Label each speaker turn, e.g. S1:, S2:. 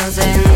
S1: feels in